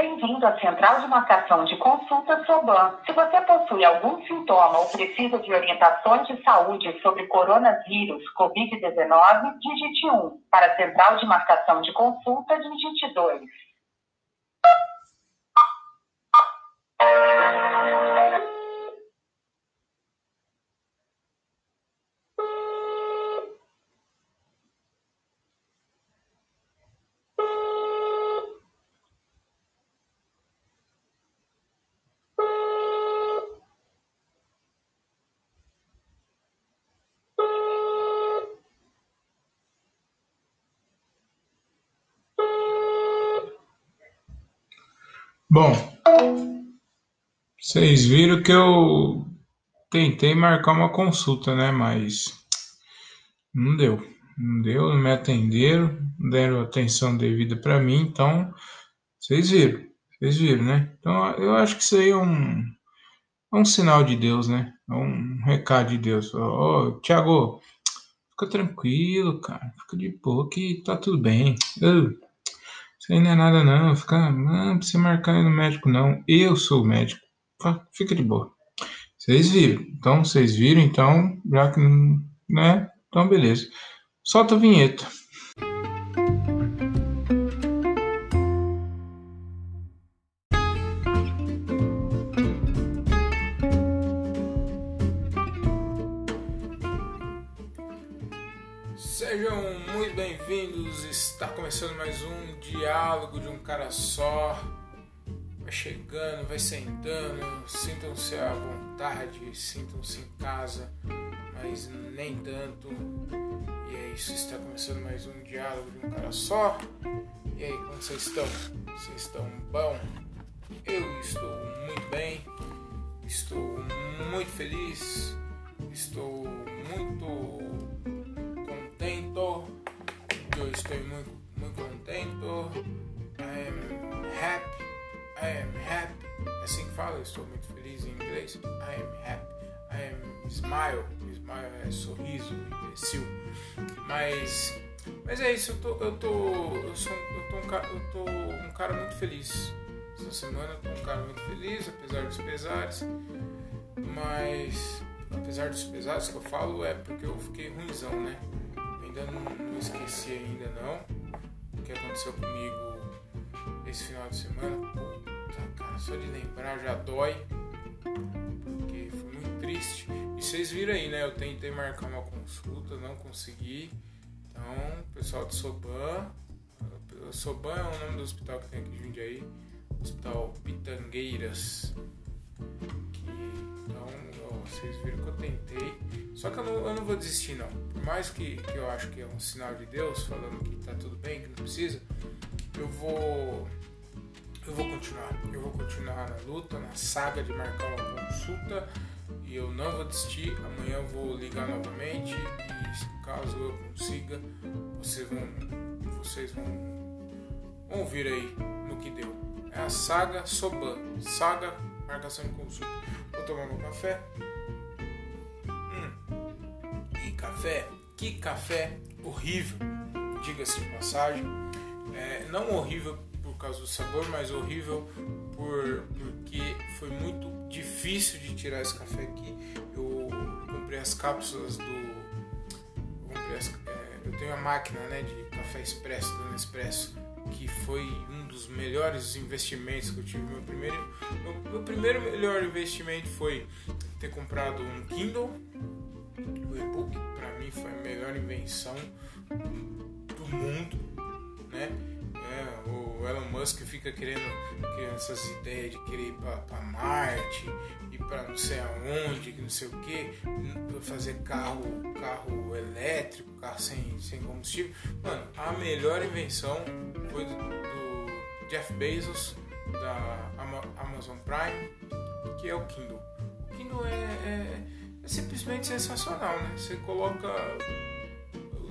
Bem-vindo à Central de Marcação de Consulta Soban. Se você possui algum sintoma ou precisa de orientações de saúde sobre coronavírus Covid-19, digite 1. Para a Central de Marcação de Consulta, digite 2. Bom, vocês viram que eu tentei marcar uma consulta, né? Mas não deu. Não deu, não me atenderam, não deram atenção devida para mim, então vocês viram. Vocês viram, né? Então eu acho que isso aí é um, é um sinal de Deus, né? É um recado de Deus. Ó, oh, Tiago, fica tranquilo, cara. Fica de boa que tá tudo bem. Uh. Isso aí não é nada não, fica, não precisa marcar no médico não. Eu sou o médico. Fica de boa. Vocês viram. Então, vocês viram, então, já que, né? Então, beleza. Solta a vinheta. Diálogo de um cara só. Vai chegando, vai sentando, sintam-se à vontade, sintam-se em casa, mas nem tanto. E é isso, está começando mais um diálogo de um cara só. E aí, como vocês estão? Vocês estão bom? Eu estou muito bem, estou muito feliz, estou muito contente. Eu estou muito muito contento. Am happy. I am happy. É assim que fala, estou muito feliz em inglês. I am happy. I am smile. Smile é sorriso, imbecil. Mas, mas é isso, eu tô, eu tô, eu sou, eu tô, um, eu tô um cara muito feliz. Essa semana eu tô um cara muito feliz, apesar dos pesares. Mas, apesar dos pesares que eu falo, é porque eu fiquei ruimzão, né? Ainda não, não esqueci ainda não que aconteceu comigo esse final de semana. Puta, cara, só de lembrar já dói. Porque foi muito triste. E vocês viram aí, né? Eu tentei marcar uma consulta, não consegui. Então, pessoal de Soban. Soban é o nome do hospital que tem aqui em Jundiaí. Hospital Pitangueiras. Que, então, ó, vocês viram que eu tentei. Só que eu não, eu não vou desistir, não. Por mais que, que eu acho que é um sinal de Deus falando que tá tudo bem, que não precisa, eu vou. Eu vou continuar. Eu vou continuar na luta, na saga de marcar uma consulta. E eu não vou desistir. Amanhã eu vou ligar novamente. E caso eu consiga, vocês vão. Vocês vão. Ouvir aí no que deu. É a saga Soban. Saga marcação de consulta. Vou tomar meu café café, que café horrível, diga-se de passagem. É, não horrível por causa do sabor, mas horrível por, porque foi muito difícil de tirar esse café aqui. Eu comprei as cápsulas do. Eu, as, é, eu tenho a máquina né, de café expresso do Nespresso que foi um dos melhores investimentos que eu tive. Meu primeiro, meu, meu primeiro melhor investimento foi ter comprado um Kindle o e-book para mim foi a melhor invenção do mundo, né? É, o Elon Musk fica querendo, essas ideias de querer ir para Marte e para não sei aonde, que não sei o que, fazer carro, carro elétrico, carro sem, sem combustível. Mano, a melhor invenção foi do, do Jeff Bezos, da Amazon Prime, que é o Kindle. O Kindle é, é é simplesmente sensacional, né? Você coloca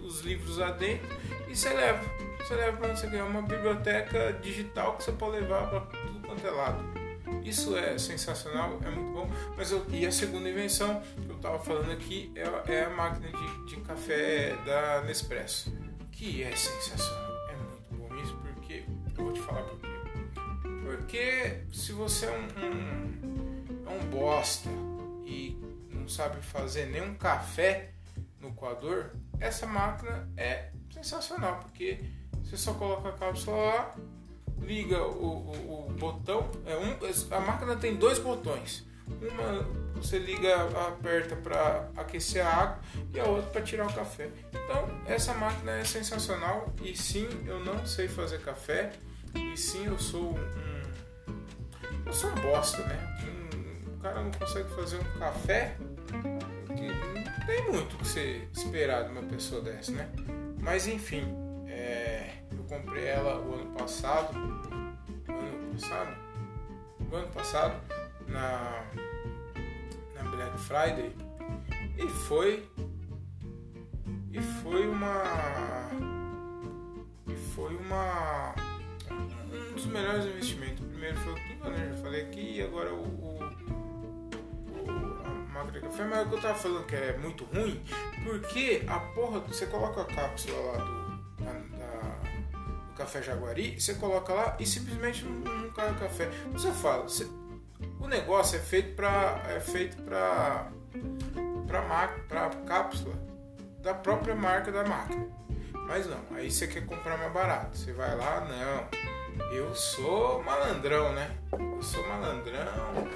os livros lá dentro e você leva. Você leva para você. É uma biblioteca digital que você pode levar para tudo quanto é lado. Isso é sensacional, é muito bom. Mas eu, e a segunda invenção que eu estava falando aqui é, é, a máquina de, de café da Nespresso, que é sensacional. É muito bom isso porque eu vou te falar por quê. Porque se você é um, um, é um bosta e não sabe fazer nenhum café no coador, essa máquina é sensacional, porque você só coloca a cápsula lá, liga o, o, o botão, é um, a máquina tem dois botões. Uma você liga, aperta para aquecer a água e a outra para tirar o café. Então essa máquina é sensacional e sim, eu não sei fazer café e sim, eu sou um, eu sou um bosta, né? Um, o cara não consegue fazer um café que não tem muito o que ser esperado de uma pessoa dessa, né? Mas enfim, comprei ela o ano passado, ano passado, o ano passado na Black Friday e foi e foi uma e foi uma um dos melhores investimentos. Primeiro foi o Kiva, né? Já falei aqui e agora o, o, máquina mas o que eu tava falando que é muito ruim, porque a porra, você coloca a cápsula lá do café Jaguari, você coloca lá e simplesmente não, cai o café. Você fala, você, o negócio é feito para é feito para para cápsula da própria marca da máquina. Mas não, aí você quer comprar mais barato. Você vai lá, não. Eu sou malandrão, né? Eu sou malandrão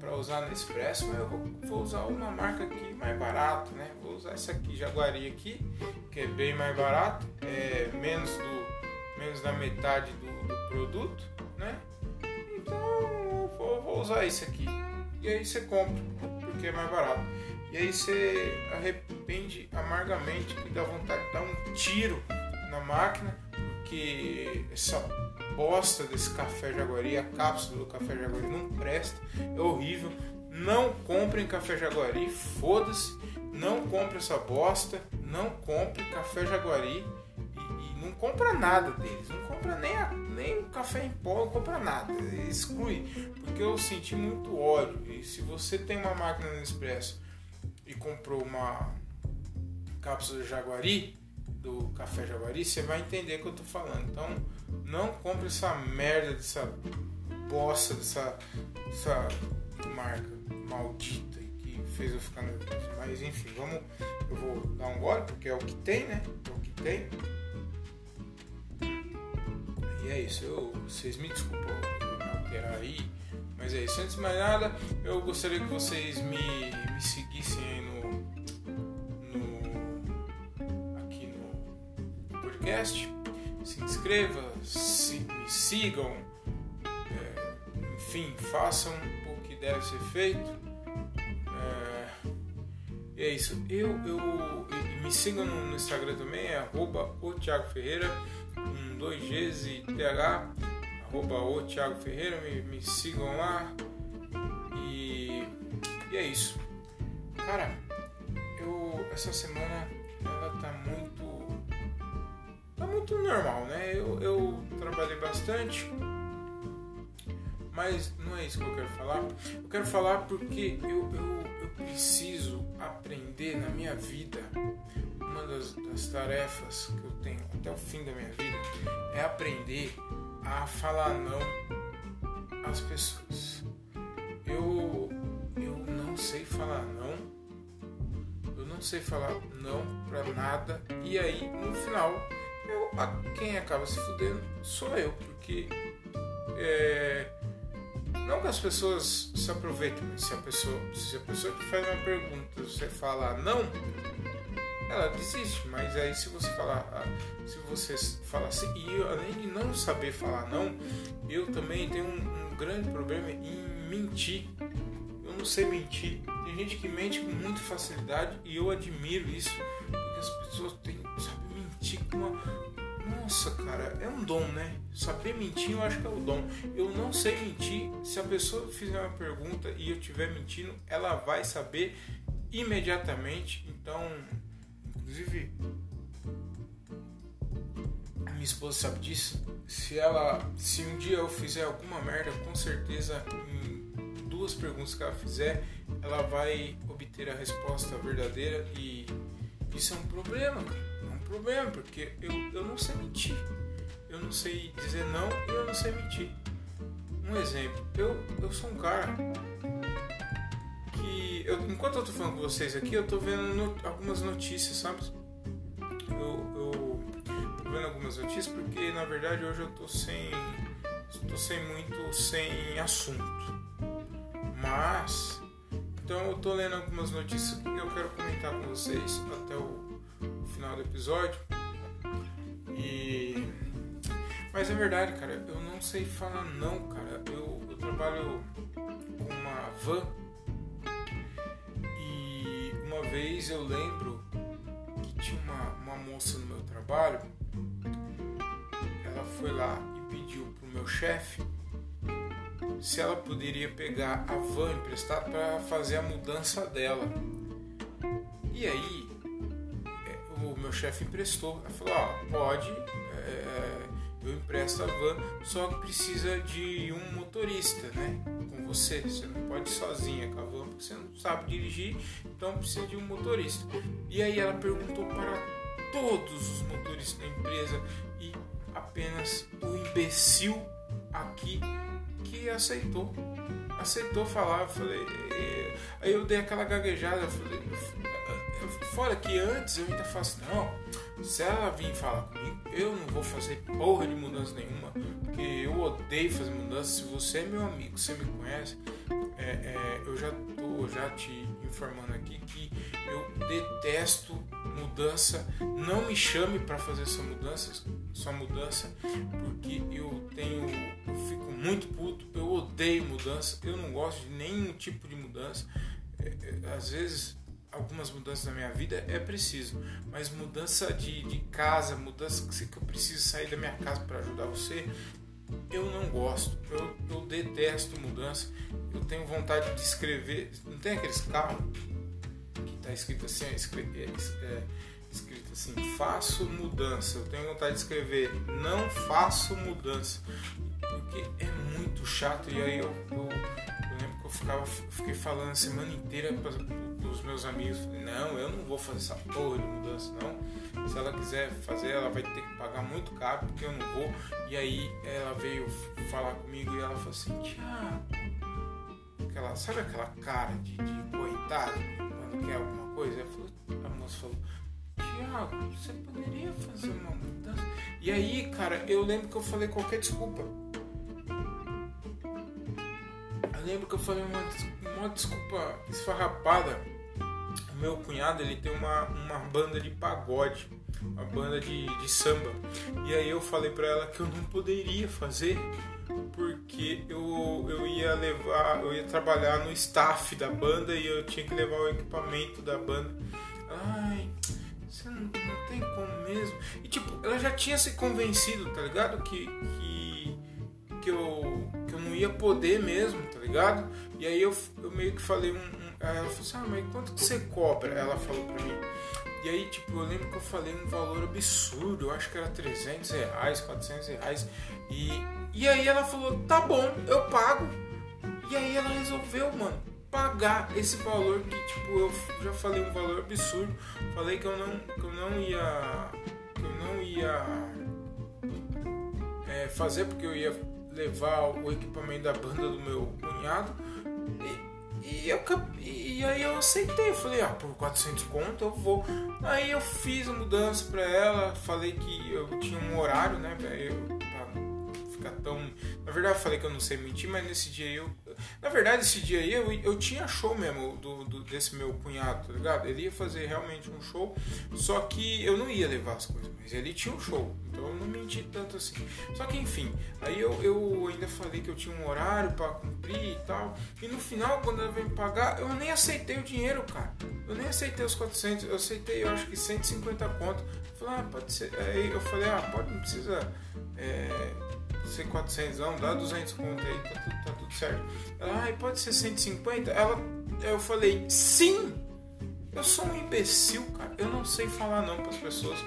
para usar no Expresso, mas eu vou, vou, usar uma marca aqui mais barato, né? Vou usar essa aqui, Jaguari aqui, que é bem mais barato, é menos do menos da metade do, do produto, né? Então vou, vou usar isso aqui. E aí você compra, porque é mais barato. E aí você arrepende amargamente e dá vontade de dar um tiro na máquina, porque essa bosta desse café Jaguari, a cápsula do café Jaguari não presta, é horrível. Não comprem café Jaguari, foda-se. Não compre essa bosta, não compre café Jaguari não compra nada deles, não compra nem, a, nem café em pó, não compra nada, exclui, porque eu senti muito ódio. E se você tem uma máquina no Expresso e comprou uma cápsula Jaguari, do café Jaguari, você vai entender o que eu tô falando. Então, não compre essa merda dessa bosta dessa, dessa marca maldita que fez eu ficar nervoso. Mas enfim, vamos. Eu vou dar um gole porque é o que tem, né? É o que tem. E é isso, eu, vocês me desculpam me alterar aí, mas é isso. Antes de mais nada, eu gostaria que vocês me, me seguissem aí no, no aqui no podcast. Se inscreva, se, me sigam, é, enfim, façam o que deve ser feito. É, é isso. Eu, eu, me sigam no, Instagram também, é arroba o Thiago Ferreira com dois Gs e TH, arroba o Thiago Ferreira, me, me sigam lá. E, e é isso. Cara, eu essa semana ela tá muito. tá muito normal, né? Eu, eu trabalhei bastante. Mas não é isso que eu quero falar. Eu quero falar porque eu, eu, eu preciso aprender na minha vida uma das, das, tarefas que eu tenho até o fim da minha vida é aprender a falar não às pessoas. Eu, eu não sei falar não, eu não sei falar não pra nada, e aí no final eu, quem acaba se fudendo sou eu, porque é, não que as pessoas se aproveitem, mas se a pessoa, se a pessoa que faz uma pergunta você falar não, ela desiste. Mas aí se você falar, ah, se você falar assim, e eu, além de não saber falar não, eu também tenho um, um grande problema em mentir. Eu não sei mentir. Tem gente que mente com muita facilidade e eu admiro isso, porque as pessoas têm, sabe, mentir com uma nossa, cara, é um dom, né? Saber mentir eu acho que é o dom. Eu não sei mentir. Se a pessoa fizer uma pergunta e eu estiver mentindo, ela vai saber imediatamente. Então, Inclusive, a minha esposa sabe disso. Se ela, se um dia eu fizer alguma merda, com certeza em duas perguntas que ela fizer, ela vai obter a resposta verdadeira e isso é um problema. É um problema porque eu, eu não sei mentir. Eu não sei dizer não e eu não sei mentir. um exemplo. Eu, eu sou um cara que. Eu, enquanto eu tô falando com vocês aqui, eu tô vendo no, algumas notícias, sabe? Eu, eu tô vendo algumas notícias porque na verdade hoje eu tô sem. Estou sem muito sem assunto. Mas. Então eu tô lendo algumas notícias que eu quero comentar com vocês até o, o final do episódio. E. Mas é verdade, cara, eu não sei falar não, cara. Eu, eu trabalho com uma van uma vez eu lembro que tinha uma, uma moça no meu trabalho. Ela foi lá e pediu pro meu chefe se ela poderia pegar a van emprestada para fazer a mudança dela. E aí, é, o meu chefe emprestou. Ela falou: Ó, pode, é, eu empresto a van, só que precisa de um motorista, né? Com você. Você não pode ir sozinha com a van porque você não sabe dirigir, então precisa de um motorista. E aí ela perguntou para todos os motoristas da empresa e apenas o imbecil aqui que aceitou. Aceitou falar, eu falei. Aí eu dei aquela gaguejada, eu falei. Fora que antes eu ainda faço, não, se ela vir falar comigo, eu não vou fazer porra de mudança nenhuma, porque eu odeio fazer mudança. Se você é meu amigo, você me conhece, é, é, eu já tô já te informando aqui que eu detesto mudança. Não me chame para fazer essa mudança, sua mudança, porque eu tenho, eu fico muito puto. Eu odeio mudança. Eu não gosto de nenhum tipo de mudança. É, é às vezes algumas mudanças na minha vida é preciso, mas mudança de, de casa, mudança que eu preciso sair da minha casa para ajudar você, eu não gosto. Eu, eu detesto mudança. Eu tenho vontade de escrever. Não tem aqueles carros que tá escrito assim, é, é, escrito assim, faço mudança. Eu tenho vontade de escrever, não faço mudança. Porque é muito chato. E aí eu, eu, eu lembro que eu ficava, fiquei falando a semana inteira para os meus amigos. Falei, não, eu não vou fazer essa porra de mudança, não. Se ela quiser fazer, ela vai ter que pagar muito caro, porque eu não vou. E aí ela veio falar comigo e ela falou assim, Tiago, aquela, sabe aquela cara de, de coitado quando quer alguma coisa? Falou, a moça falou, Tiago, você poderia fazer uma mudança? E aí, cara, eu lembro que eu falei qualquer desculpa. Eu lembro que eu falei uma, uma desculpa esfarrapada. Meu cunhado, ele tem uma, uma banda de pagode, uma banda de, de samba. E aí eu falei pra ela que eu não poderia fazer porque eu, eu ia levar, eu ia trabalhar no staff da banda e eu tinha que levar o equipamento da banda. Ai, você não, não tem como mesmo. E tipo, ela já tinha se convencido, tá ligado? Que, que, que, eu, que eu não ia poder mesmo, tá ligado? E aí eu, eu meio que falei um. Ela falou assim, ah, mas quanto que você cobra? Ela falou pra mim. E aí, tipo, eu lembro que eu falei um valor absurdo, eu acho que era 300 reais, 400 reais. E, e aí ela falou, tá bom, eu pago. E aí ela resolveu, mano pagar esse valor que tipo eu já falei um valor absurdo falei que eu não que eu não ia que eu não ia é, fazer porque eu ia levar o equipamento da banda do meu cunhado e, e, eu, e aí eu aceitei eu falei ah por 400 conto eu vou. Aí eu fiz a mudança para ela falei que eu tinha um horário né eu, pra ficar tão na verdade eu falei que eu não sei mentir mas nesse dia eu na verdade, esse dia aí eu, eu tinha show mesmo do, do, desse meu cunhado, tá ligado? Ele ia fazer realmente um show, só que eu não ia levar as coisas, mas ele tinha um show, então eu não menti tanto assim. Só que enfim, aí eu, eu ainda falei que eu tinha um horário para cumprir e tal, e no final, quando ela veio me pagar, eu nem aceitei o dinheiro, cara. Eu nem aceitei os 400, eu aceitei, eu acho que 150 conto. Eu falei, ah, pode ser. Aí eu falei, ah, pode, não precisa. É, ser 400, não, dá 200 conto aí, tá tudo, tá tudo certo. Ela, ah, pode ser 150? Ela, eu falei, sim! Eu sou um imbecil, cara. Eu não sei falar não para as pessoas.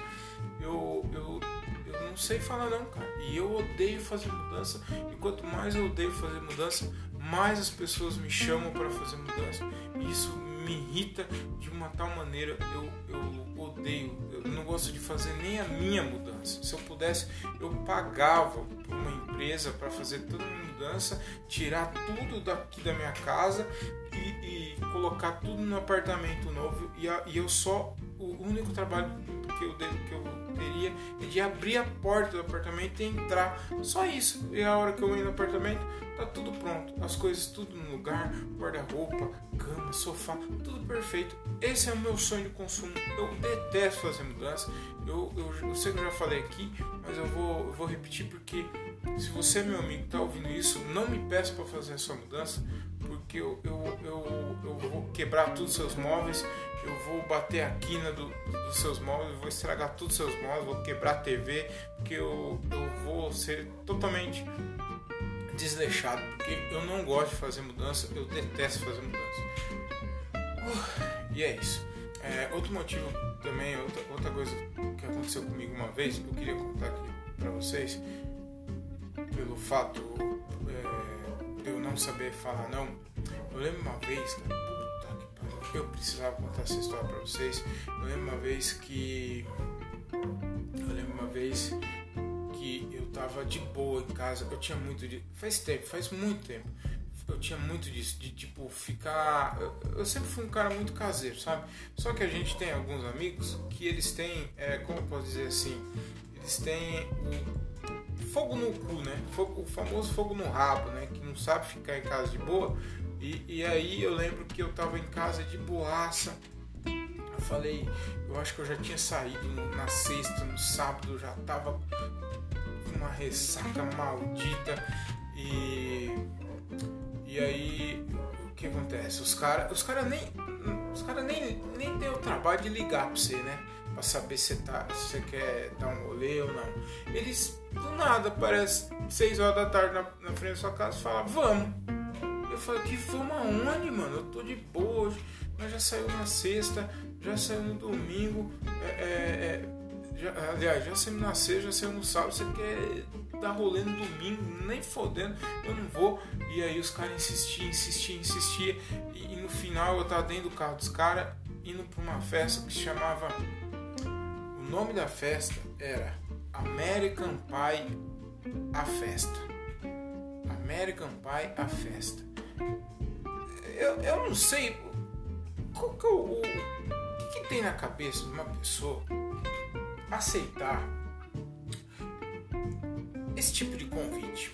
Eu, eu, eu não sei falar não, cara. E eu odeio fazer mudança. E quanto mais eu odeio fazer mudança, mais as pessoas me chamam para fazer mudança. E isso me irrita de uma tal maneira, eu, eu odeio, eu não gosto de fazer nem a minha mudança. Se eu pudesse, eu pagava uma empresa para fazer toda a mudança, tirar tudo daqui da minha casa e, e colocar tudo no apartamento novo e, a, e eu só o único trabalho que eu, que eu teria é de abrir a porta do apartamento e entrar. Só isso. E a hora que eu entro no apartamento, tá tudo pronto. As coisas tudo no lugar, guarda-roupa, cama, sofá, tudo perfeito. Esse é o meu sonho de consumo. Eu detesto fazer mudança. Eu, eu, eu sei que eu já falei aqui, mas eu vou, eu vou repetir porque se você, meu amigo, tá ouvindo isso, não me peça para fazer a sua mudança, porque eu, eu, eu, eu vou quebrar todos os seus móveis, eu vou bater a quina do, dos seus móveis, vou estragar todos os seus móveis, vou quebrar a TV, porque eu, eu vou ser totalmente desleixado, porque eu não gosto de fazer mudança, eu detesto fazer mudança. Uh, e é isso. É, outro motivo também, outra, outra coisa que aconteceu comigo uma vez, eu queria contar aqui para vocês, pelo fato é, de eu não saber falar não. Eu lembro uma vez, cara, eu precisava contar essa história para vocês. Eu lembro uma vez que. Eu lembro uma vez que eu tava de boa em casa. Eu tinha muito de. Faz tempo, faz muito tempo. Eu tinha muito disso, de tipo ficar. Eu, sempre fui um cara muito caseiro, sabe? Só que a gente tem alguns amigos que eles têm, é, como eu posso dizer assim, eles têm fogo no cu, né? o famoso fogo no rabo, né? Que não sabe ficar em casa de boa e, e aí eu lembro que eu tava em casa de boaça. Eu falei, eu acho que eu já tinha saído na sexta, no sábado, já tava com uma ressaca maldita. E, e aí o que acontece? Os caras os cara nem, os cara nem, nem o trabalho de ligar pra você, né? Pra saber se, tá, você quer dar um rolê ou não. Eles do nada, parece 6 horas da tarde na, na frente da sua casa e falam, vamos falei, que fama aonde, mano? Eu tô de boa hoje. Mas já saiu na sexta, já saiu no domingo. É, é, é, já, aliás, já saiu na sexta, já saiu no sábado. Você quer dar rolê no domingo, nem fodendo, eu não vou. E aí os caras insistiam, insistiam, insistiam. E, e, no final eu tava dentro do carro dos caras, indo pra uma festa que se chamava. Nome da festa era American Pie A Festa. American Pie A Festa eu, eu não sei qual que é o, o, que, que tem na cabeça de uma pessoa aceitar esse tipo de convite.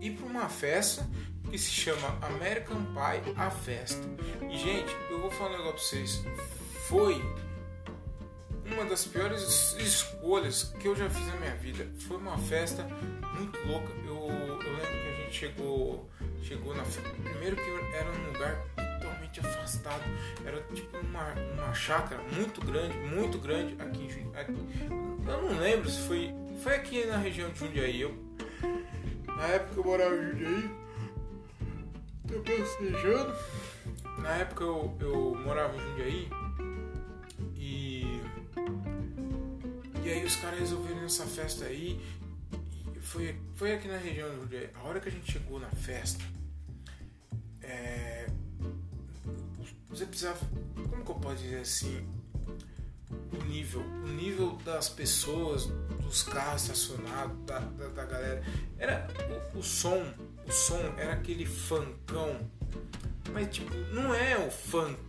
Ir para uma festa que se chama American Pie a Festa. E gente, eu vou falar um negócio pra vocês. Foi uma das piores escolhas que eu já fiz na minha vida. Foi uma festa muito louca. Eu, eu lembro que a gente chegou chegou na primeiro que era um lugar totalmente afastado. Era tipo uma, uma chácara muito grande muito grande aqui em Jundiaí eu não lembro se foi foi aqui na região de Jundiaí. Eu na época eu morava em Jundiaí. Tô pensejando. Na época eu, eu morava em Jundiaí e aí os caras resolveram essa festa aí. Foi, foi aqui na região de Jundiaí. A hora que a gente chegou na festa, é, você precisava, como que eu posso dizer assim, o nível, o nível das pessoas, dos carros estacionados, da, da, da galera, era o, o, som, o som era aquele funkão, mas tipo, não é o funk,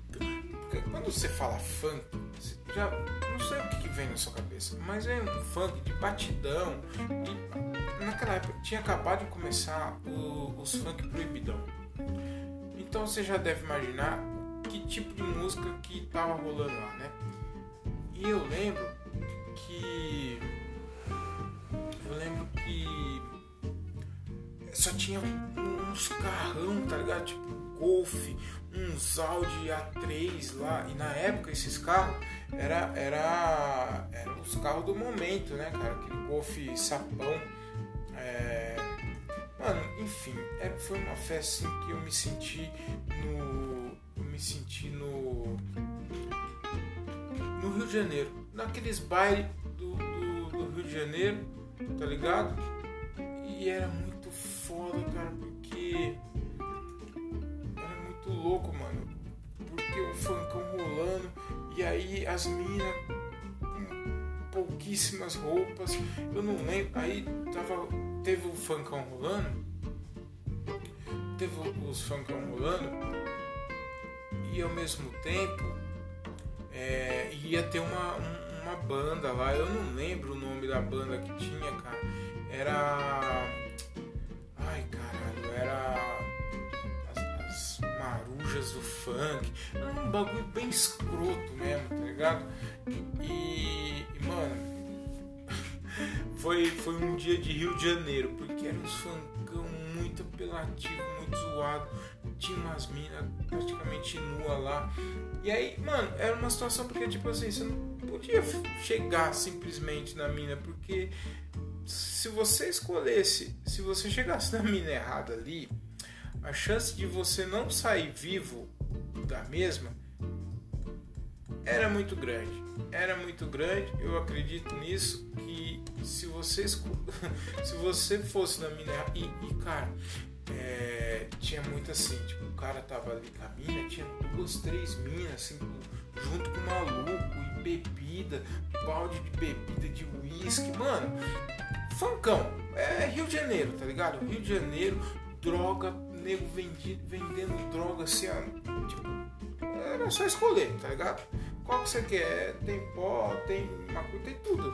quando você fala funk, você já não sei o que, vem na sua cabeça, mas é um funk de batidão, de, naquela época tinha acabado de começar o, os funk proibidão. Então você já deve imaginar que tipo de música que estava rolando lá, né? E eu lembro que eu lembro que só tinha uns carrão, tá ligado? Tipo Golf, uns Audi A3 lá. E na época esses carros era era, era os carros do momento, né, cara? Aquele Golf sapão. É, Mano, enfim, é, foi uma festa assim, que eu me senti no. Eu me senti no. No Rio de Janeiro. Naqueles bailes do, do, do Rio de Janeiro, tá ligado? E era muito foda, cara, porque. Muito louco, mano. Porque que o funkão rolando, e aí as minas com pouquíssimas roupas, eu não lembro, aí tava, teve o funkão rolando, teve os funkão rolando, e ao mesmo tempo é, ia ter uma, uma banda lá, eu não lembro o nome da banda que tinha, cara, era. Ai caralho, era marujas do funk. Era um bagulho bem escroto mesmo, tá ligado? E, e mano, foi, foi um dia de Rio de Janeiro, porque era uns funkão muito apelativo, muito zoado. Tinha umas minas praticamente nua lá. E aí, mano, era uma situação porque, tipo assim, você não podia chegar simplesmente na mina, porque se você escolhesse, se você chegasse na mina errada ali, a chance de você não sair vivo da mesma era muito grande. Era muito grande, eu acredito nisso, que se você, se você fosse na mina e, e cara, é, tinha muito assim, tipo, o cara tava ali com a mina, tinha duas, três minas, assim, junto com o maluco, e bebida, balde de bebida, de uísque, mano, funkão, é Rio de Janeiro, tá ligado? Rio de Janeiro, droga, nego vendido, vendendo droga assim, ó, tipo, era só escolher, tá ligado? Qual que você quer? Tem pó, tem maconha, tem tudo.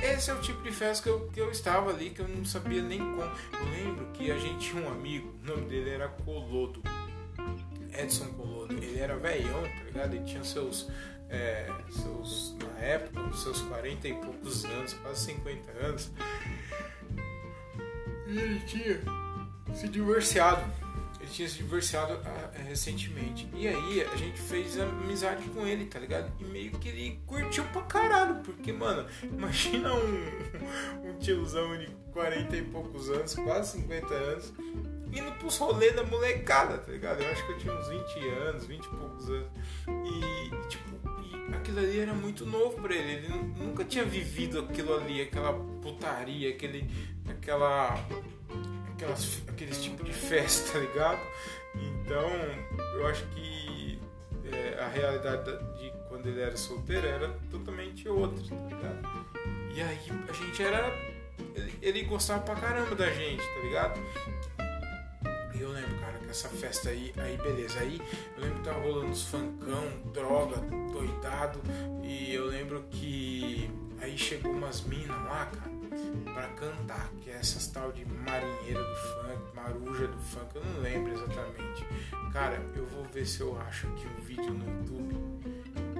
É, esse é o tipo de festa que eu, que eu estava ali, que eu não sabia nem como. Eu lembro que a gente tinha um amigo, o nome dele era Colodo. Edson Colodo. Ele era velhão, tá ligado? Ele tinha seus, é, seus na época, seus 40 e poucos anos, quase 50 anos. E ele tinha se divorciado. Ele tinha se divorciado uh, recentemente. E aí a gente fez amizade com ele, tá ligado? E meio que ele curtiu pra caralho. Porque, mano, imagina um, um tiozão de 40 e poucos anos, quase 50 anos, indo pros rolês da molecada, tá ligado? Eu acho que eu tinha uns 20 anos, 20 e poucos anos. E, tipo, e aquilo ali era muito novo pra ele. Ele nunca tinha vivido aquilo ali, aquela putaria, aquele, aquela aquelas, aqueles tipo de festa, tá ligado? Então, eu acho que é, a realidade de quando ele era solteiro era totalmente outra, tá ligado? E aí a gente era. Ele, ele gostava pra caramba da gente, tá ligado? Eu lembro, cara, que essa festa aí, aí beleza. Aí eu lembro que tava rolando os funkão, droga, doidado. E eu lembro que aí chegou umas minas lá, cara para cantar, que é essas tal de marinheira do funk, maruja do funk, eu não lembro exatamente. Cara, eu vou ver se eu acho aqui um vídeo no YouTube,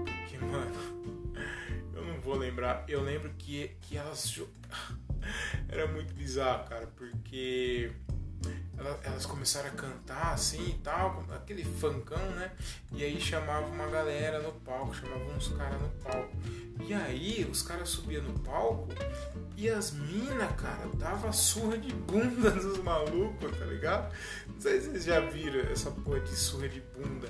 porque, mano, eu não vou lembrar. Eu lembro que, que elas. Era muito bizarro, cara, porque elas começaram a cantar assim e tal, aquele funkão, né? E aí chamava uma galera no palco, chamava uns caras no palco. E aí os caras subiam no palco e as minas, cara, dava surra de bunda dos malucos, tá ligado? Não sei se vocês já viram essa porra de surra de bunda.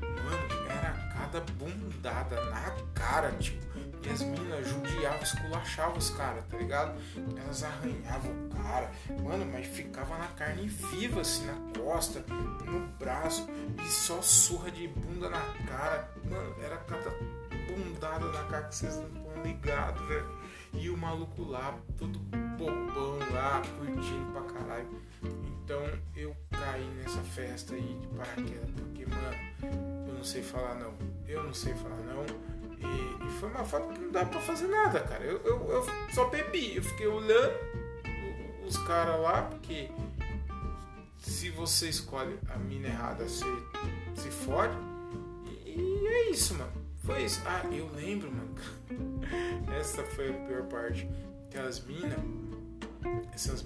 Mano, era cada bundada na cara, tipo e as minas judiavam, esculachavam os caras, tá ligado? Elas arranhavam o cara, mano, mas ficava na carne viva, assim, na costa, no braço, e só surra de bunda na cara. Mano, era cada bundada na cara que vocês não estão ligados, velho. E o maluco lá, todo bobão lá, curtindo pra caralho. Então eu caí nessa festa aí de paraquedas, porque, mano, eu não sei falar não. Eu não sei falar não e, e, foi uma foto que não dá pra fazer nada, cara. Eu, eu, eu só bebi, eu fiquei olhando os caras lá, porque se você escolhe a mina errada, você se fode. E, e é isso, mano. Foi isso. Ah, eu lembro, mano. Essa foi a pior parte. Que as minas essas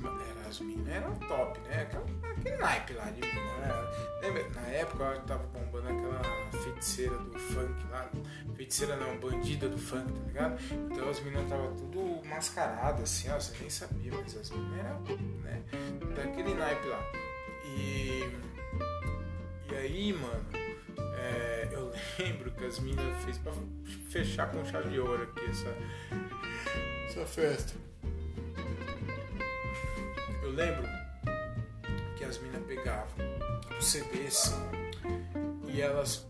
as minas eram top, né? Aquela, aquele naipe lá de mina. Né? Lembra? Na época tava bombando aquela feiticeira do funk lá. Feiticeira não, bandida do funk, tá ligado? Então as minas tava tudo mascarada assim, ó. Você nem sabia, mas as minas eram, né? Daquele naipe lá. E. E aí, mano, é, eu lembro que as minas fez pra fechar com chave de ouro aqui essa, essa festa lembro que as minas pegavam o CDs e elas,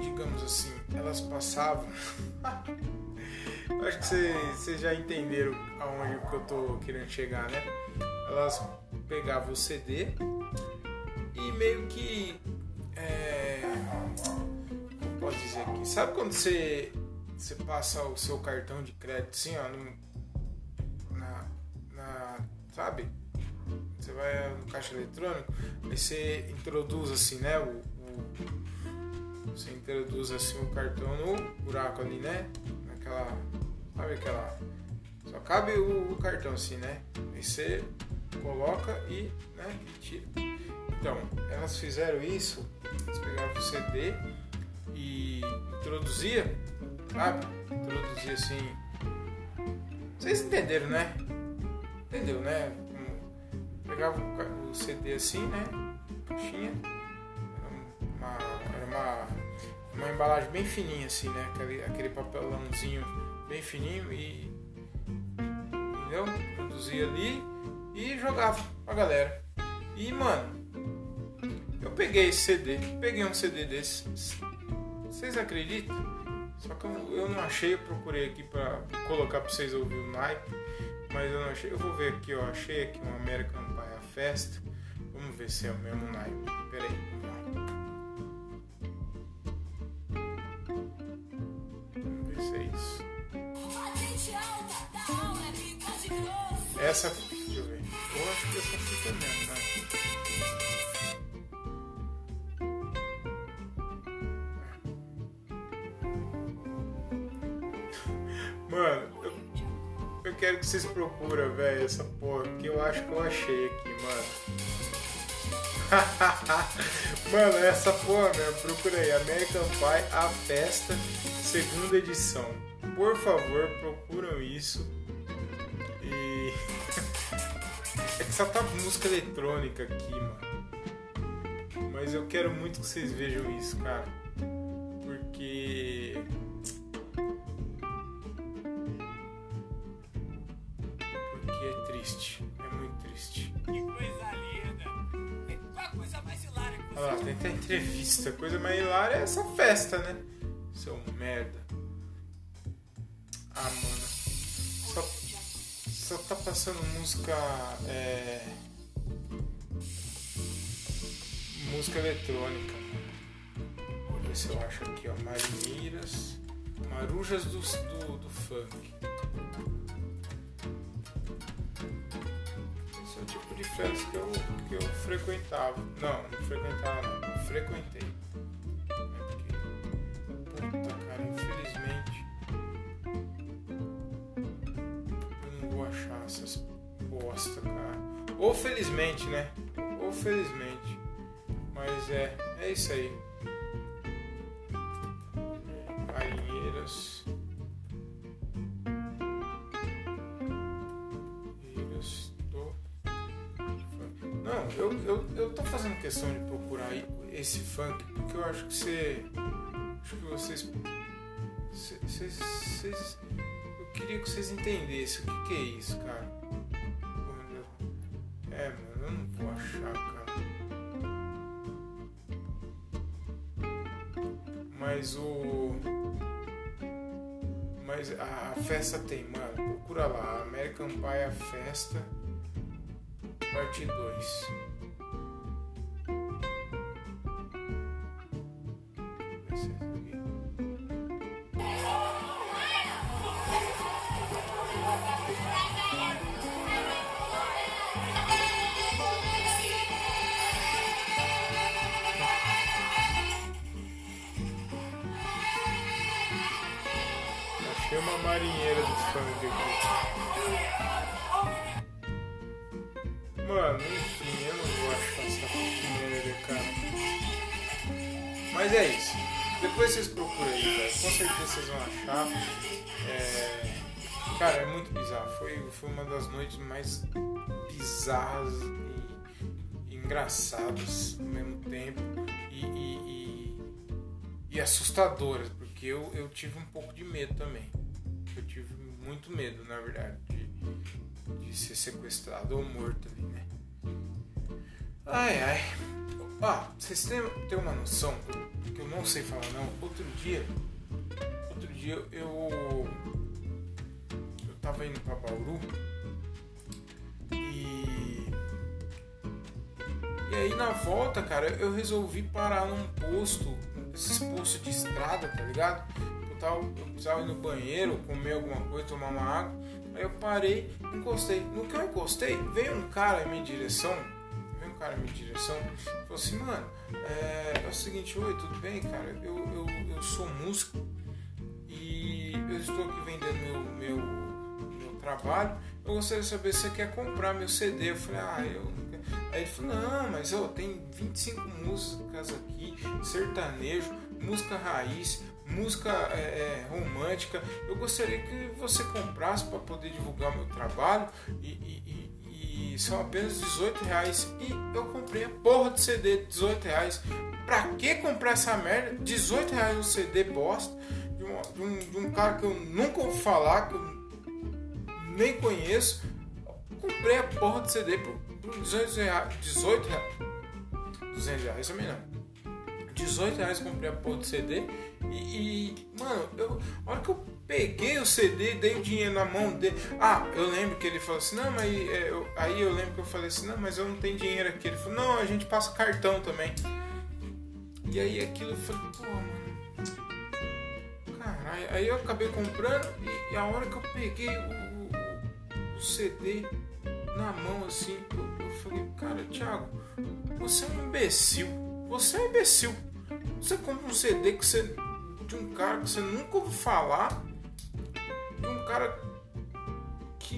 digamos assim, elas passavam. Acho que vocês já entenderam aonde que eu tô querendo chegar, né? Elas pegavam o CD e meio que. É, como posso dizer aqui? Sabe quando você, você passa o seu cartão de crédito assim, ó, no, na, na. Sabe? Você vai no caixa eletrônico, aí você introduz assim, né? O, o, você introduz assim o cartão no buraco ali, né? Naquela. Sabe aquela. Só cabe o, o cartão assim, né? Aí você coloca e, né, e tira. Então, elas fizeram isso, elas o CD e introduzia, sabe? Introduzia assim. Vocês entenderam, né? Entendeu, né? Pegava o CD assim, né? Era uma, era uma, uma embalagem bem fininha assim, né? Aquele, aquele papelãozinho bem fininho e. Entendeu? Produzia ali e jogava pra galera. E mano, eu peguei esse CD, peguei um CD desse. Vocês acreditam? Só que eu, eu não achei, eu procurei aqui pra colocar pra vocês ouvirem o naipe, mas eu não achei. Eu vou ver aqui, ó. Achei aqui um American Pie Fest. Vamos ver se é o mesmo naipe. Pera aí, vamos ver se é isso. Essa. Deixa eu ver. Eu acho que essa fica mesmo, né? Mano, eu, quero que vocês procuram, velho, essa porra, porque eu acho que eu achei aqui, mano. mano, essa porra, velho, procura aí, American Pie, A Festa, segunda edição. Por favor, procuram isso. E. é que só tá música eletrônica aqui, mano. Mas eu quero muito que vocês vejam isso, cara. Porque triste. É muito triste. Que coisa linda! Qual a coisa mais hilária que você Olha lá, tem até entrevista. A coisa mais hilária é essa festa, né? Seu merda. Ah, mano. Só, só tá passando música. É... Música eletrônica. Vou ver se eu acho aqui, ó. Marinheiras. Marujas do, do, do funk. De festa que eu, que eu frequentava. Não, não frequentava não, eu frequentei. É cara, infelizmente eu não vou achar essas bosta, cara. Ou felizmente, né? Ou felizmente. Mas é, é isso aí. Marinheiras. Marinheiras eu, eu, eu tô fazendo questão de procurar esse funk porque eu acho que você. Acho que vocês. Vocês. vocês eu queria que vocês entendessem o que, que é isso, cara. É, mano, eu não vou achar, cara. Mas o. Mas a, a festa tem, mano. Procura lá. American Pie a Festa. Parte 2. Marinheira do funk aqui. Mano, enfim, eu não vou achar essa merda, cara. Mas é isso. Depois vocês procuram aí, velho. Com certeza vocês vão achar. É... Cara, é muito bizarro. Foi, foi uma das noites mais bizarras e, engraçadas ao mesmo tempo. E, e, e assustadoras, porque eu, eu tive um pouco de medo também. Eu tive muito medo, na verdade, de, de ser sequestrado ou morto ali, né? Ai, ai. Ah, vocês têm, têm uma noção que eu não sei falar não. Outro dia, outro dia eu eu tava indo pra Bauru e e aí na volta, cara, eu resolvi parar num posto, esses postos de estrada, tá ligado? Eu, tava, eu precisava ir no banheiro, comer alguma coisa, tomar uma água. Aí eu parei, encostei. No que eu encostei, veio um cara em minha direção. Veio um cara em minha direção. Falou assim, mano, é, é o seguinte, oi, tudo bem, cara? Eu, eu, eu sou músico e eu estou aqui vendendo meu, meu, meu trabalho. Eu gostaria de saber se você quer comprar meu CD. Eu falei, ah, eu Aí ele falou, não, mas ó, tem 25 músicas aqui, sertanejo, música raiz, música é, é, romântica. Eu gostaria que você comprasse para poder divulgar meu trabalho e, e, e, e, são apenas 18 reais. E eu comprei a porra de CD 18 reais. Que comprar essa merda? 18 reais um CD bosta de um, de um, de um cara que eu nunca ouvi falar, que eu nem conheço. comprei a porra de CD por, por 18 reais. 18 reais. 200 reais também não. 18 reais comprei a porra de CD e, e, mano, eu, a hora que eu peguei o CD, dei o dinheiro na mão dele. Ah, eu lembro que ele falou assim: não, mas é, eu, aí eu lembro que eu falei assim: não, mas eu não tenho dinheiro aqui. Ele falou: não, a gente passa cartão também. E aí aquilo eu falei: pô, mano, caralho. Aí eu acabei comprando e, e a hora que eu peguei o, o, o CD na mão assim, eu, eu falei: cara, Thiago, você é um imbecil. Você é um imbecil. Você compra um CD que você, de um cara que você nunca ouviu falar, de um cara que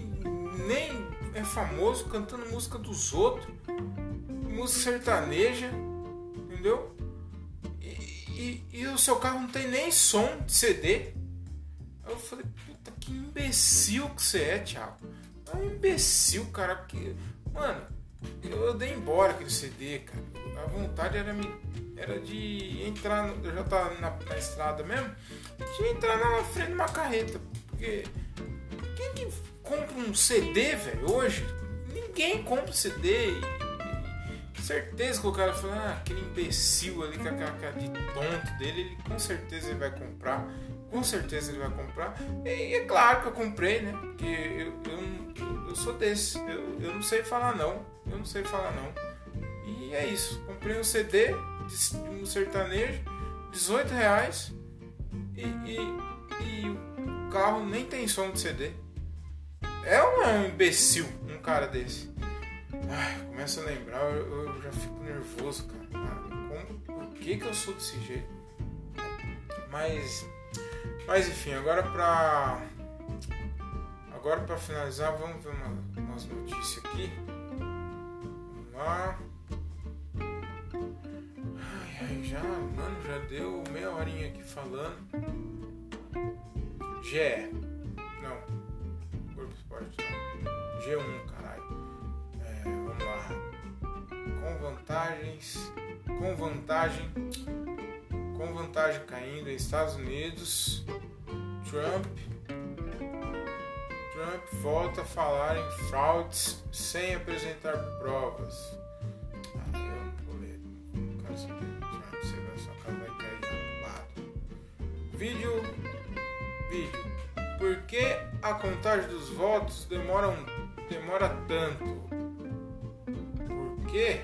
nem é famoso cantando música dos outros, música sertaneja, entendeu? E, e, e o seu carro não tem nem som de CD. Eu falei, puta que imbecil que você é, Thiago. É um imbecil, cara. Que, mano, eu dei embora aquele CD, cara. A vontade era me era de entrar, no, eu já tava na, na, estrada mesmo, de entrar na frente de uma carreta. Porque quem que compra um CD, velho, hoje? Ninguém compra CD. E, e, certeza que o cara fala, ah, aquele imbecil ali com aquela cara de tonto dele, ele com certeza ele vai comprar. Com certeza ele vai comprar. E é claro que eu comprei, né? Porque eu, eu, eu sou desse. Eu, eu não sei falar não. Eu não sei falar não. E é isso. Comprei um CD, de um sertanejo, 18 reais e, e, e, o carro nem tem som de CD. É um imbecil um cara desse. Ai, começa a lembrar, eu, eu, já fico nervoso, cara. Como, por que, que eu sou desse jeito? Mas, mas enfim, agora pra. Agora pra finalizar, vamos ver uma, umas notícias aqui. Vamos lá. Já, mano, já deu meia horinha aqui falando. GE. Não. Corpo Esporte não. G1, caralho. É, vamos lá. Com vantagens. Com vantagem. Com vantagem caindo em Estados Unidos. Trump. Trump volta a falar em fraudes sem apresentar provas. Vídeo. Vídeo. Por que a contagem dos votos demora, um, demora tanto? Por quê?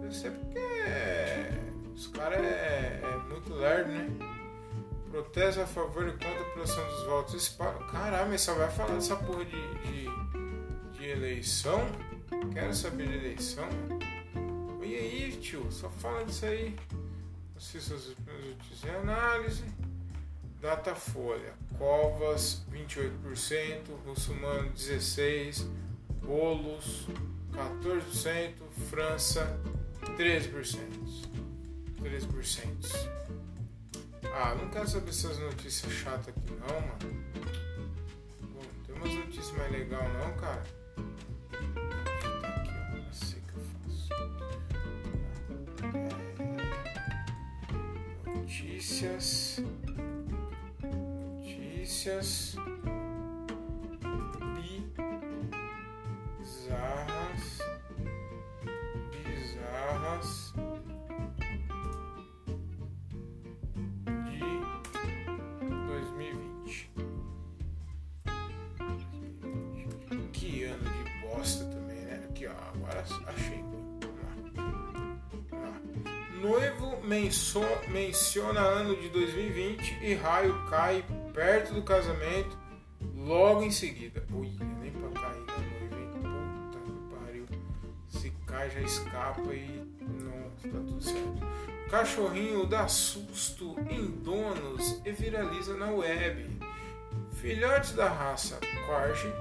Deve ser porque os caras é, é, muito lerdo, né? Protesta a favor e contra a produção dos votos. Esse Caralho, mas só vai falar dessa porra de, de, de eleição? Quero saber de eleição? E aí, tio? Só fala disso aí. Assista as notícias e análise. Datafolha, Covas 28%, Russumano 16%, Bolos 14%, França 13%. 13%. Ah, não quero saber essas notícias chatas aqui não, mano. Bom, tem umas notícias mais legais não, cara. Tá aqui, ó. Eu sei que eu faço. É... Notícias notícias achei. Noivo menso- menciona ano de 2020 e raio cai perto do casamento logo em seguida. Ui, nem pra cair da noiva, hein? Puta que pariu. Se cai, já escapa e não tá tudo certo. Cachorrinho dá susto em donos e viraliza na web. Filhote da raça Corgi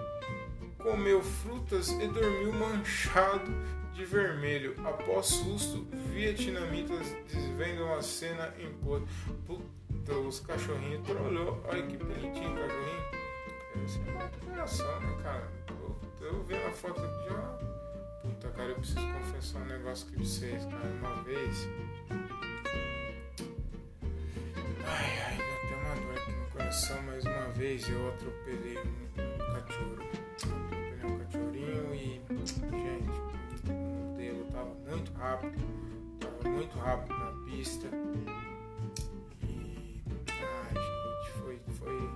comeu frutas e dormiu manchado de vermelho. Após susto, vietnamitas desvendam a cena em pôr. Puta, os cachorrinhos trollou. Olha que bonitinho o cachorrinho. Deve ser uma recuperação, né, cara? Eu, eu vendo a foto já. Puta, cara, eu preciso confessar um negócio aqui pra vocês, cara. Uma vez. Ai, ai, deu até uma dor aqui no coração. Mais uma vez eu atropelei um cachorro. Tava muito rápido. Tava muito rápido na pista. E. Ai, gente, foi. foi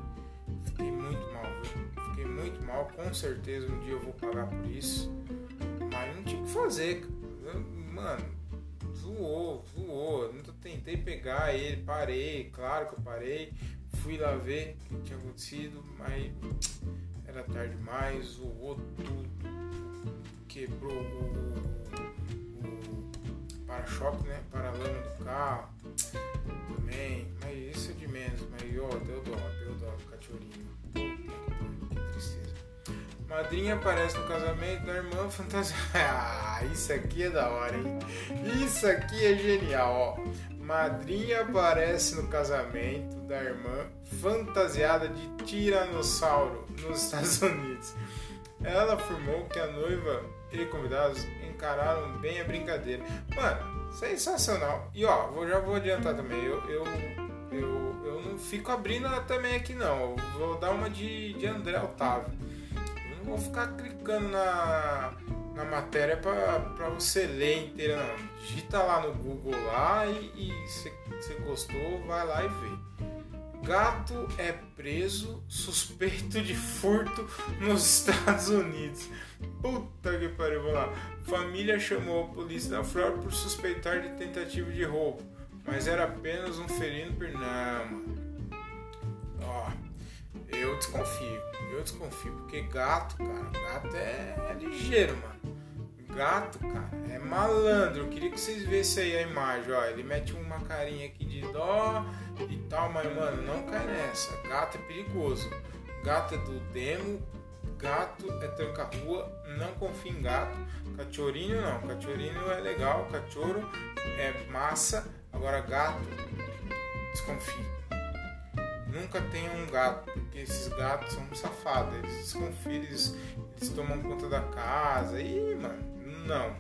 fiquei muito mal, viu? Fiquei muito mal. Com certeza um dia eu vou pagar por isso. Mas não tinha o que fazer, Mano, zoou, zoou. Eu tentei pegar ele, parei, claro que eu parei. Fui lá ver o que tinha acontecido, mas era tarde demais, zoou tudo, quebrou o para-choque, né? Para-lama do carro também. Mas isso é de menos, mas ó, deu dó, deu dó do cachorrinho. Que tristeza. Madrinha aparece no casamento da irmã fantasiada. Ah, isso aqui é da hora, hein? Isso aqui é genial, ó. Madrinha aparece no casamento da irmã fantasiada de tiranossauro nos Estados Unidos. Ela afirmou que a noiva e convidados encararam bem a brincadeira. Mano, sensacional. E ó, vou, já vou adiantar também. Eu, eu, eu, eu não fico abrindo também aqui não. Eu vou dar uma de, de André Otávio. Eu não vou ficar clicando na, na matéria pra você ler inteira não. Digita lá no Google lá e se você gostou, vai lá e vê. Gato é preso suspeito de furto nos Estados Unidos. Puta que pariu, vamos lá. Família chamou a polícia da Flórida por suspeitar de tentativa de roubo, mas era apenas um. Não, mano. Ó, eu desconfio. Eu desconfio, porque gato, cara, gato é, é ligeiro, mano. Gato, cara, é malandro. Eu queria que vocês vissem aí a imagem, ó. Ele mete uma carinha aqui de dó e tal, mas, mano, não cai nessa. Gato é perigoso. Gato é do demo, gato é tranca-rua, não confia em gato. Cachorrinho não, cachorrinho é legal, cachorro é massa. Agora, gato, desconfie. Nunca tenha um gato, porque esses gatos são safados. Eles desconfiam, eles, eles tomam conta da casa. Ih, mano, não.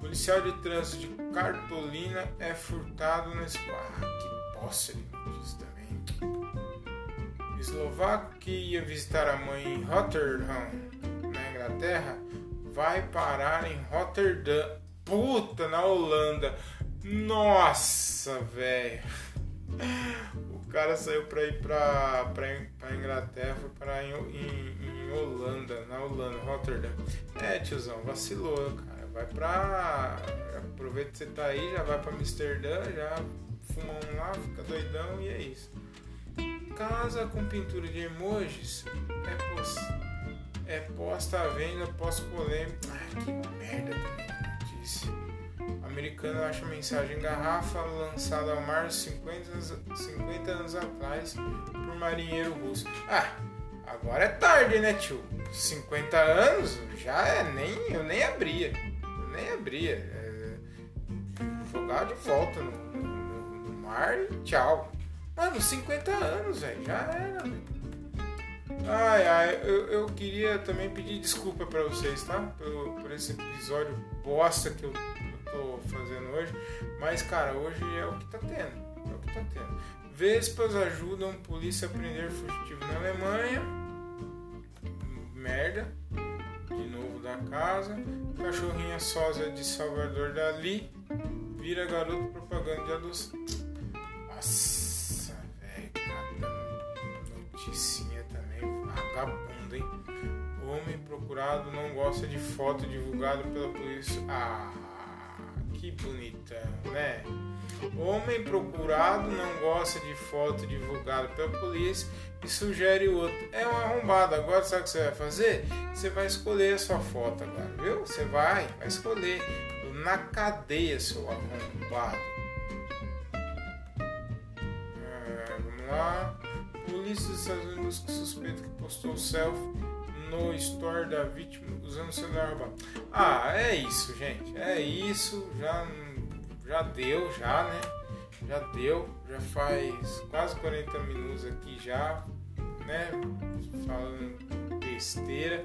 Policial de trânsito de Cartolina é furtado na escola. Ah, que posse ele diz também. Eslovaco que ia visitar a mãe em Rotterdam, na Inglaterra, vai parar em Rotterdam. Puta, na Holanda. Nossa, velho. O cara saiu pra ir pra, pra, pra Inglaterra, foi parar em, em, em Holanda, na Holanda, Rotterdam. É, tiozão, vacilou, cara. Vai pra. Aproveita que você tá aí, já vai pra Amsterdã, já fuma um lá, fica doidão e é isso. Casa com pintura de emojis é, pos, é posta à venda após polêmica. Ai, que merda também, notícia. Americano acha mensagem em garrafa lançada ao mar 50, anos- 50 anos atrás por marinheiro russo. Ah, agora é tarde, né, tio? 50 anos já é nem eu nem abria, nem abria. É, jogar de volta no, no- no mar e tchau. Mano, 50 anos, velho, já era. velho. Ai, ai, eu, eu queria também pedir desculpa pra vocês, tá? Por, por esse episódio bosta que eu, eu tô fazendo hoje. Mas, cara, hoje é o que tá tendo. É o que tá tendo. Vespas ajudam polícia a prender fugitivo na Alemanha. Merda. Novo da casa. Cachorrinha sósia de Salvador Dali. Vira garoto propaganda de adoção. Nossa, velho, cada noticinha também vagabundo, hein? homem procurado não gosta de foto divulgada pela polícia. Ah, que bonitão, né? Homem procurado não gosta de foto divulgada pela polícia e sugere outro. É uma arrombada. Agora sabe o que você vai fazer? Você vai escolher a sua foto agora, viu? Você vai, vai escolher. Na cadeia, seu arrombado. É, vamos lá. Polícia dos Estados Unidos suspeita que postou selfie no store da vítima usando o celular roubado. Ah, é isso, gente. É isso. Já, já deu, já, né? Já deu. Já faz quase 40 minutos aqui já, né? Falando besteira.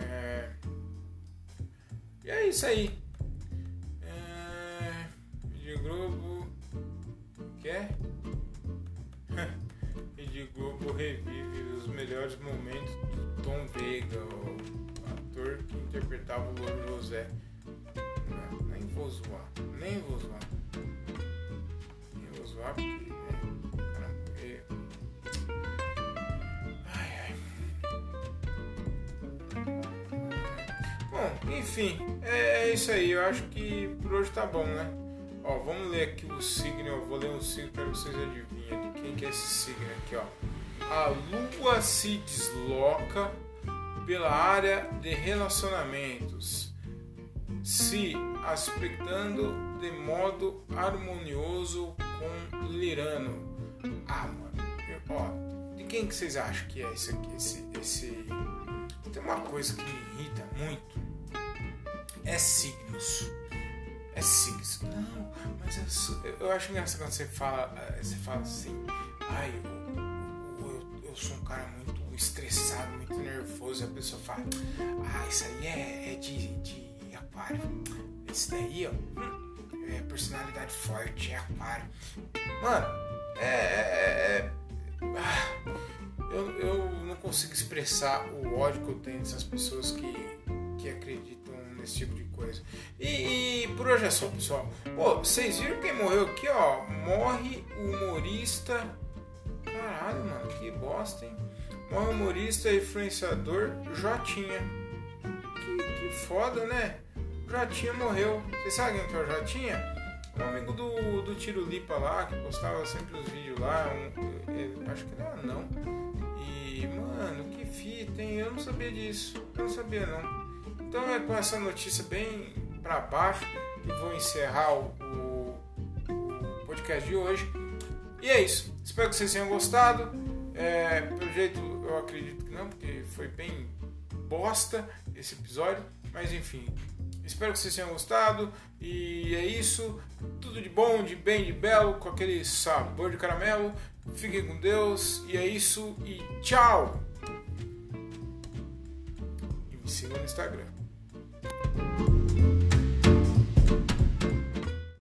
É... E é isso aí. É... Vídeo Globo. Quer? Rede Globo revive os melhores momentos Veiga, o ator que interpretava o Louro José. Não, nem vou zoar, nem vou zoar. Nem vou zoar porque, né, o cara morreu. Ai, ai. Bom, enfim, é, é isso aí. Eu acho que por hoje tá bom, né? Ó, vamos ler aqui o signo. Eu vou ler um signo para vocês adivinharem quem que é esse signo aqui, ó. A lua se desloca pela área de relacionamentos, se aspectando de modo harmonioso com Lirano. Ah, mano, eu, ó, de quem que vocês acham que é esse aqui? Esse, esse... Tem uma coisa que me irrita muito. É signos é signos. Não, mas eu, eu, acho engraçado quando você fala, eh, você fala assim, ai, eu, eu, eu sou um cara muito estressado, muito nervoso, a pessoa fala, ah, isso aí é, é de, de aquário. Esse daí, ó, hum, é personalidade forte, é aquário. Mano, é. é, é ah, eu, eu não consigo expressar o ódio que eu tenho dessas pessoas que, que acreditam nesse tipo de coisa. E, e por hoje é só, pessoal. Pô, vocês viram quem morreu aqui, ó? Morre o humorista. Caralho, mano, que bosta, hein? O humorista e influenciador Jotinha. Que, que foda, né? Jotinha morreu. Vocês sabem quem é o Jotinha? Um amigo do, do Tiro Lipa lá, que postava sempre os vídeos lá. Um, ele, acho que ele é anão. E, mano, que fita, hein? Eu não sabia disso. Eu não sabia, não. Então é com essa notícia bem para baixo que vou encerrar o, o, o, podcast de hoje. E é isso. Espero que vocês tenham gostado. É, pelo jeito eu acredito que não, porque foi bem bosta esse episódio. Mas enfim, espero que vocês tenham gostado. E é isso. Tudo de bom, de bem, de belo, com aquele sabor de caramelo. Fiquem com Deus. E é isso. E tchau! E me sigam no Instagram.